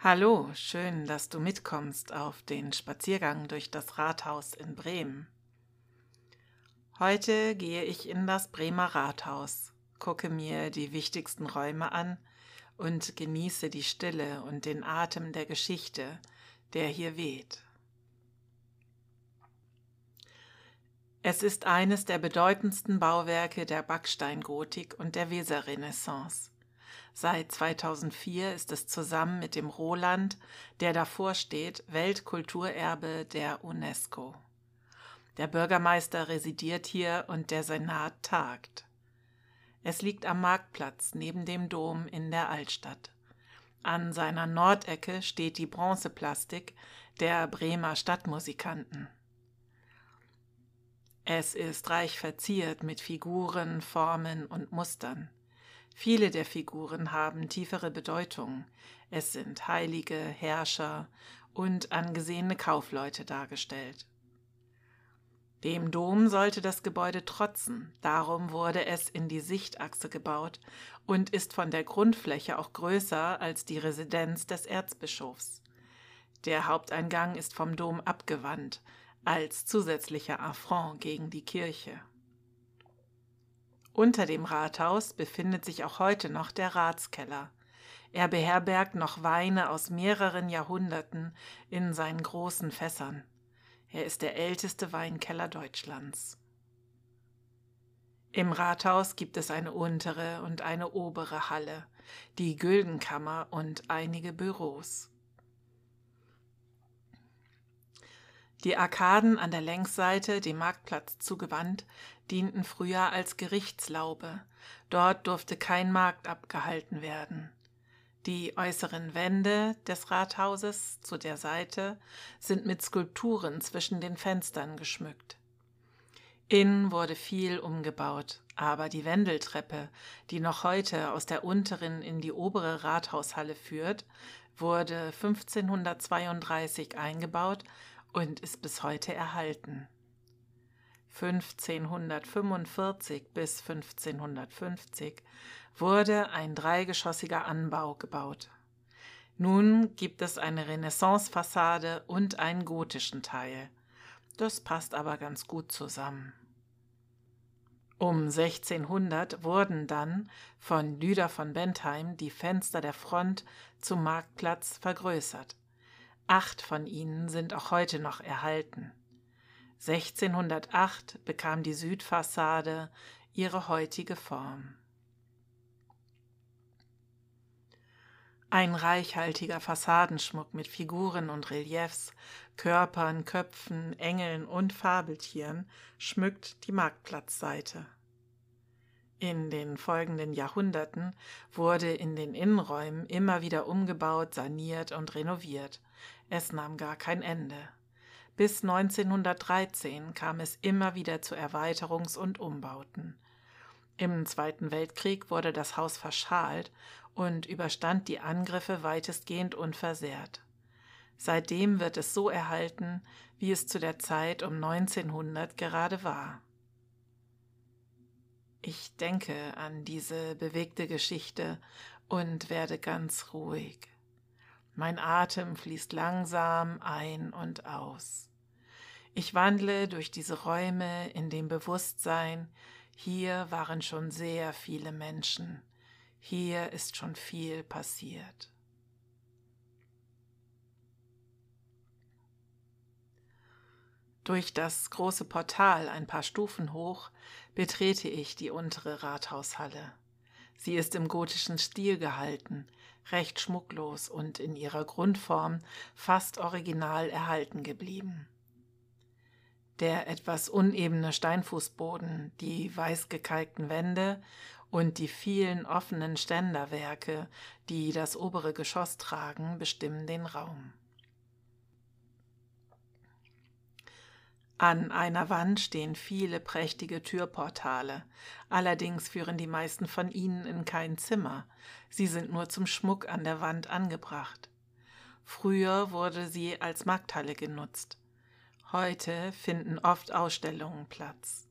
Hallo, schön, dass du mitkommst auf den Spaziergang durch das Rathaus in Bremen. Heute gehe ich in das Bremer Rathaus, gucke mir die wichtigsten Räume an und genieße die Stille und den Atem der Geschichte, der hier weht. Es ist eines der bedeutendsten Bauwerke der Backsteingotik und der Weserrenaissance. Seit 2004 ist es zusammen mit dem Roland, der davor steht, Weltkulturerbe der UNESCO. Der Bürgermeister residiert hier und der Senat tagt. Es liegt am Marktplatz neben dem Dom in der Altstadt. An seiner Nordecke steht die Bronzeplastik der Bremer Stadtmusikanten. Es ist reich verziert mit Figuren, Formen und Mustern. Viele der Figuren haben tiefere Bedeutung. Es sind Heilige, Herrscher und angesehene Kaufleute dargestellt. Dem Dom sollte das Gebäude trotzen, darum wurde es in die Sichtachse gebaut und ist von der Grundfläche auch größer als die Residenz des Erzbischofs. Der Haupteingang ist vom Dom abgewandt, als zusätzlicher Affront gegen die Kirche. Unter dem Rathaus befindet sich auch heute noch der Ratskeller. Er beherbergt noch Weine aus mehreren Jahrhunderten in seinen großen Fässern. Er ist der älteste Weinkeller Deutschlands. Im Rathaus gibt es eine untere und eine obere Halle, die Güldenkammer und einige Büros. Die Arkaden an der Längsseite, dem Marktplatz zugewandt, dienten früher als Gerichtslaube. Dort durfte kein Markt abgehalten werden. Die äußeren Wände des Rathauses zu der Seite sind mit Skulpturen zwischen den Fenstern geschmückt. Innen wurde viel umgebaut, aber die Wendeltreppe, die noch heute aus der unteren in die obere Rathaushalle führt, wurde 1532 eingebaut und ist bis heute erhalten. 1545 bis 1550 wurde ein dreigeschossiger Anbau gebaut. Nun gibt es eine Renaissancefassade und einen gotischen Teil. Das passt aber ganz gut zusammen. Um 1600 wurden dann von Lüder von Bentheim die Fenster der Front zum Marktplatz vergrößert. Acht von ihnen sind auch heute noch erhalten. 1608 bekam die Südfassade ihre heutige Form. Ein reichhaltiger Fassadenschmuck mit Figuren und Reliefs, Körpern, Köpfen, Engeln und Fabeltieren schmückt die Marktplatzseite. In den folgenden Jahrhunderten wurde in den Innenräumen immer wieder umgebaut, saniert und renoviert. Es nahm gar kein Ende. Bis 1913 kam es immer wieder zu Erweiterungs- und Umbauten. Im Zweiten Weltkrieg wurde das Haus verschalt und überstand die Angriffe weitestgehend unversehrt. Seitdem wird es so erhalten, wie es zu der Zeit um 1900 gerade war. Ich denke an diese bewegte Geschichte und werde ganz ruhig. Mein Atem fließt langsam ein und aus. Ich wandle durch diese Räume in dem Bewusstsein, hier waren schon sehr viele Menschen, hier ist schon viel passiert. Durch das große Portal ein paar Stufen hoch betrete ich die untere Rathaushalle. Sie ist im gotischen Stil gehalten, recht schmucklos und in ihrer Grundform fast original erhalten geblieben. Der etwas unebene Steinfußboden, die weiß gekalkten Wände und die vielen offenen Ständerwerke, die das obere Geschoss tragen, bestimmen den Raum. An einer Wand stehen viele prächtige Türportale, allerdings führen die meisten von ihnen in kein Zimmer, sie sind nur zum Schmuck an der Wand angebracht. Früher wurde sie als Markthalle genutzt. Heute finden oft Ausstellungen Platz.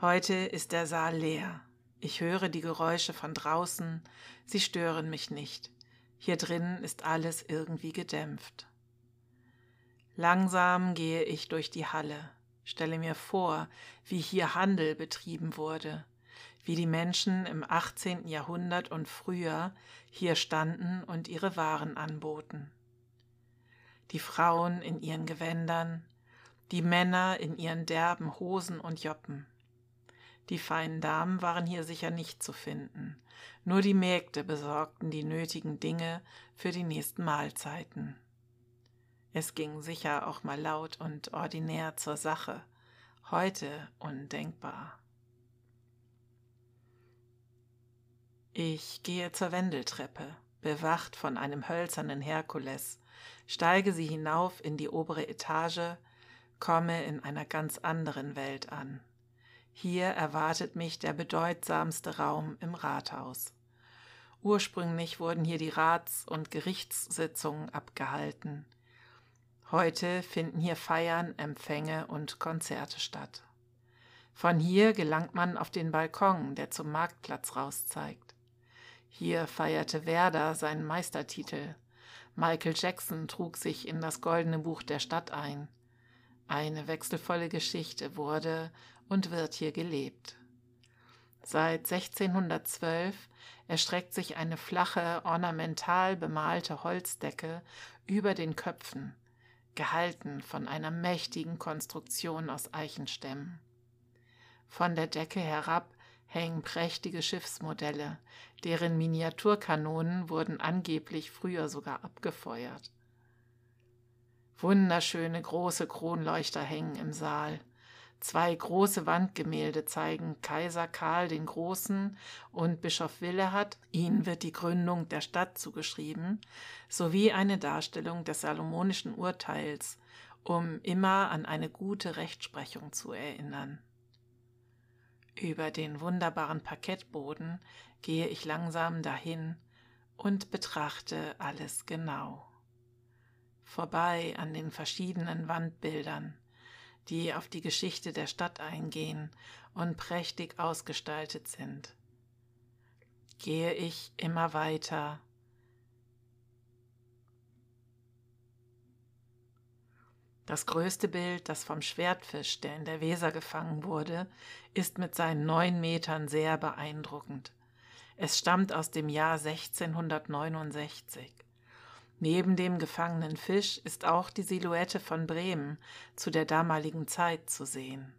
Heute ist der Saal leer. Ich höre die Geräusche von draußen, sie stören mich nicht. Hier drinnen ist alles irgendwie gedämpft. Langsam gehe ich durch die Halle, stelle mir vor, wie hier Handel betrieben wurde, wie die Menschen im 18. Jahrhundert und früher hier standen und ihre Waren anboten. Die Frauen in ihren Gewändern, die Männer in ihren derben Hosen und Joppen. Die feinen Damen waren hier sicher nicht zu finden, nur die Mägde besorgten die nötigen Dinge für die nächsten Mahlzeiten. Es ging sicher auch mal laut und ordinär zur Sache, heute undenkbar. Ich gehe zur Wendeltreppe, bewacht von einem hölzernen Herkules, steige sie hinauf in die obere Etage, komme in einer ganz anderen Welt an. Hier erwartet mich der bedeutsamste Raum im Rathaus. Ursprünglich wurden hier die Rats- und Gerichtssitzungen abgehalten. Heute finden hier Feiern, Empfänge und Konzerte statt. Von hier gelangt man auf den Balkon, der zum Marktplatz rauszeigt. Hier feierte Werder seinen Meistertitel. Michael Jackson trug sich in das goldene Buch der Stadt ein. Eine wechselvolle Geschichte wurde und wird hier gelebt. Seit 1612 erstreckt sich eine flache, ornamental bemalte Holzdecke über den Köpfen, gehalten von einer mächtigen Konstruktion aus Eichenstämmen. Von der Decke herab hängen prächtige Schiffsmodelle, deren Miniaturkanonen wurden angeblich früher sogar abgefeuert. Wunderschöne große Kronleuchter hängen im Saal. Zwei große Wandgemälde zeigen Kaiser Karl den Großen und Bischof Willehad, ihnen wird die Gründung der Stadt zugeschrieben, sowie eine Darstellung des salomonischen Urteils, um immer an eine gute Rechtsprechung zu erinnern. Über den wunderbaren Parkettboden gehe ich langsam dahin und betrachte alles genau. Vorbei an den verschiedenen Wandbildern, die auf die Geschichte der Stadt eingehen und prächtig ausgestaltet sind. Gehe ich immer weiter Das größte Bild, das vom Schwertfisch, der in der Weser gefangen wurde, ist mit seinen neun Metern sehr beeindruckend. Es stammt aus dem Jahr 1669. Neben dem gefangenen Fisch ist auch die Silhouette von Bremen zu der damaligen Zeit zu sehen.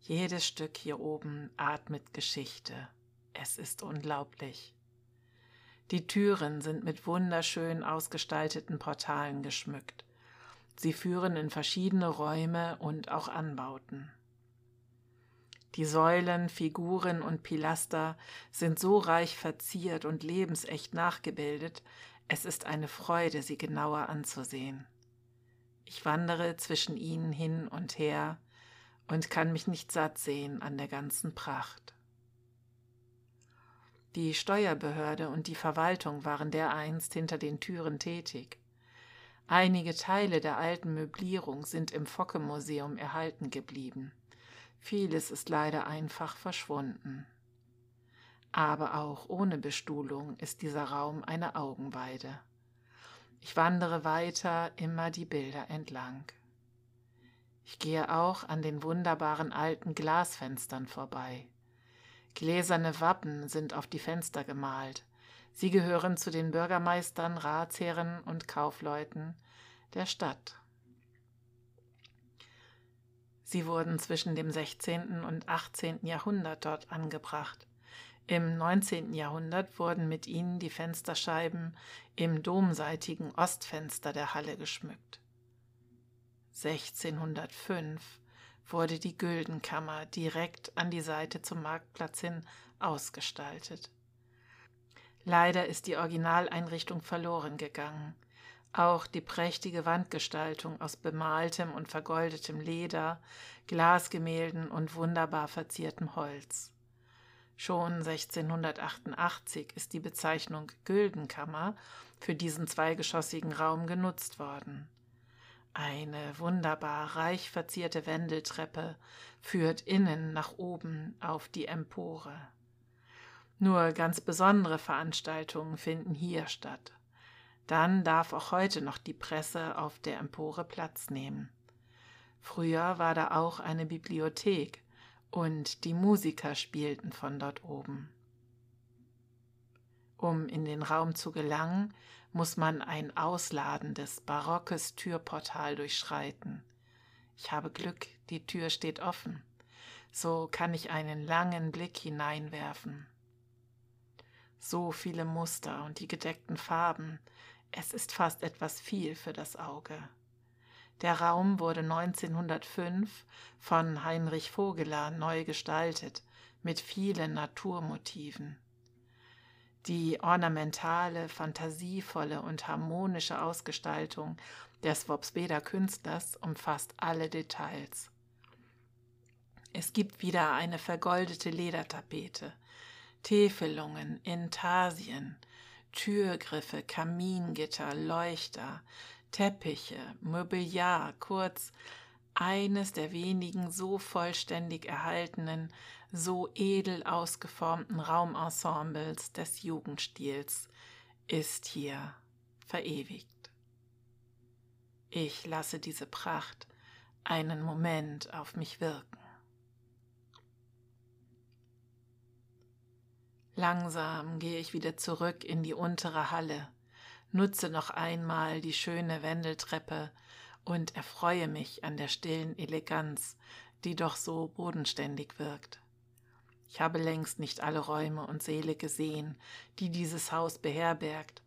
Jedes Stück hier oben atmet Geschichte. Es ist unglaublich. Die Türen sind mit wunderschön ausgestalteten Portalen geschmückt. Sie führen in verschiedene Räume und auch Anbauten. Die Säulen, Figuren und Pilaster sind so reich verziert und lebensecht nachgebildet, es ist eine Freude, sie genauer anzusehen. Ich wandere zwischen ihnen hin und her und kann mich nicht satt sehen an der ganzen Pracht. Die Steuerbehörde und die Verwaltung waren dereinst hinter den Türen tätig. Einige Teile der alten Möblierung sind im Focke-Museum erhalten geblieben. Vieles ist leider einfach verschwunden. Aber auch ohne Bestuhlung ist dieser Raum eine Augenweide. Ich wandere weiter immer die Bilder entlang. Ich gehe auch an den wunderbaren alten Glasfenstern vorbei. Gläserne Wappen sind auf die Fenster gemalt, Sie gehören zu den Bürgermeistern, Ratsherren und Kaufleuten der Stadt. Sie wurden zwischen dem 16. und 18. Jahrhundert dort angebracht. Im 19. Jahrhundert wurden mit ihnen die Fensterscheiben im domseitigen Ostfenster der Halle geschmückt. 1605 wurde die Güldenkammer direkt an die Seite zum Marktplatz hin ausgestaltet. Leider ist die Originaleinrichtung verloren gegangen. Auch die prächtige Wandgestaltung aus bemaltem und vergoldetem Leder, Glasgemälden und wunderbar verziertem Holz. Schon 1688 ist die Bezeichnung Güldenkammer für diesen zweigeschossigen Raum genutzt worden. Eine wunderbar reich verzierte Wendeltreppe führt innen nach oben auf die Empore. Nur ganz besondere Veranstaltungen finden hier statt. Dann darf auch heute noch die Presse auf der Empore Platz nehmen. Früher war da auch eine Bibliothek und die Musiker spielten von dort oben. Um in den Raum zu gelangen, muss man ein ausladendes, barockes Türportal durchschreiten. Ich habe Glück, die Tür steht offen. So kann ich einen langen Blick hineinwerfen. So viele Muster und die gedeckten Farben, es ist fast etwas viel für das Auge. Der Raum wurde 1905 von Heinrich Vogeler neu gestaltet mit vielen Naturmotiven. Die ornamentale, fantasievolle und harmonische Ausgestaltung des Wobsbeder Künstlers umfasst alle Details. Es gibt wieder eine vergoldete Ledertapete, Täfelungen, Intarsien, Türgriffe, Kamingitter, Leuchter, Teppiche, Mobiliar, kurz eines der wenigen so vollständig erhaltenen, so edel ausgeformten Raumensembles des Jugendstils ist hier verewigt. Ich lasse diese Pracht einen Moment auf mich wirken. Langsam gehe ich wieder zurück in die untere Halle, nutze noch einmal die schöne Wendeltreppe und erfreue mich an der stillen Eleganz, die doch so bodenständig wirkt. Ich habe längst nicht alle Räume und Säle gesehen, die dieses Haus beherbergt,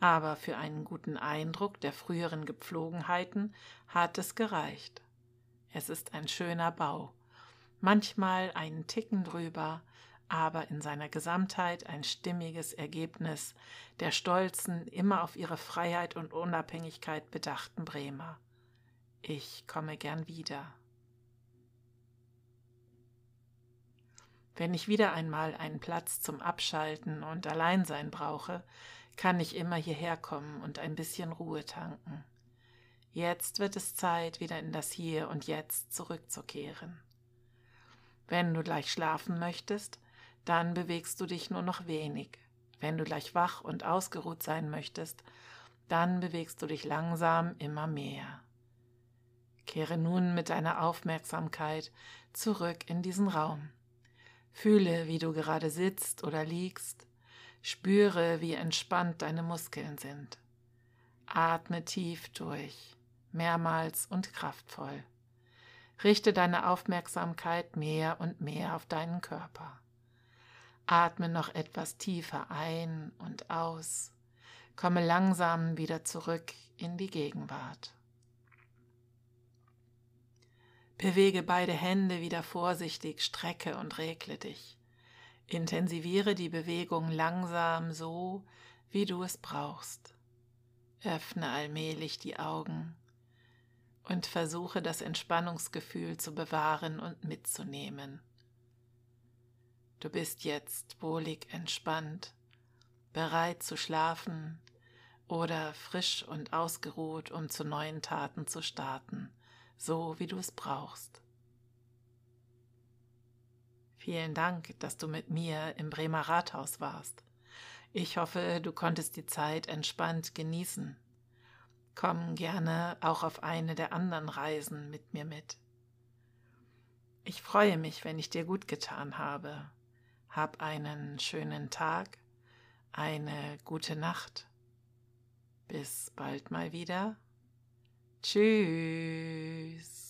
aber für einen guten Eindruck der früheren Gepflogenheiten hat es gereicht. Es ist ein schöner Bau, manchmal einen Ticken drüber, aber in seiner Gesamtheit ein stimmiges Ergebnis der stolzen, immer auf ihre Freiheit und Unabhängigkeit bedachten Bremer. Ich komme gern wieder. Wenn ich wieder einmal einen Platz zum Abschalten und Alleinsein brauche, kann ich immer hierher kommen und ein bisschen Ruhe tanken. Jetzt wird es Zeit, wieder in das Hier und Jetzt zurückzukehren. Wenn du gleich schlafen möchtest, dann bewegst du dich nur noch wenig. Wenn du gleich wach und ausgeruht sein möchtest, dann bewegst du dich langsam immer mehr. Kehre nun mit deiner Aufmerksamkeit zurück in diesen Raum. Fühle, wie du gerade sitzt oder liegst. Spüre, wie entspannt deine Muskeln sind. Atme tief durch, mehrmals und kraftvoll. Richte deine Aufmerksamkeit mehr und mehr auf deinen Körper. Atme noch etwas tiefer ein und aus. Komme langsam wieder zurück in die Gegenwart. Bewege beide Hände wieder vorsichtig, strecke und regle dich. Intensiviere die Bewegung langsam so, wie du es brauchst. Öffne allmählich die Augen und versuche das Entspannungsgefühl zu bewahren und mitzunehmen. Du bist jetzt wohlig entspannt, bereit zu schlafen oder frisch und ausgeruht, um zu neuen Taten zu starten, so wie du es brauchst. Vielen Dank, dass du mit mir im Bremer Rathaus warst. Ich hoffe, du konntest die Zeit entspannt genießen. Komm gerne auch auf eine der anderen Reisen mit mir mit. Ich freue mich, wenn ich dir gut getan habe hab einen schönen Tag, eine gute Nacht. Bis bald mal wieder. Tschüss.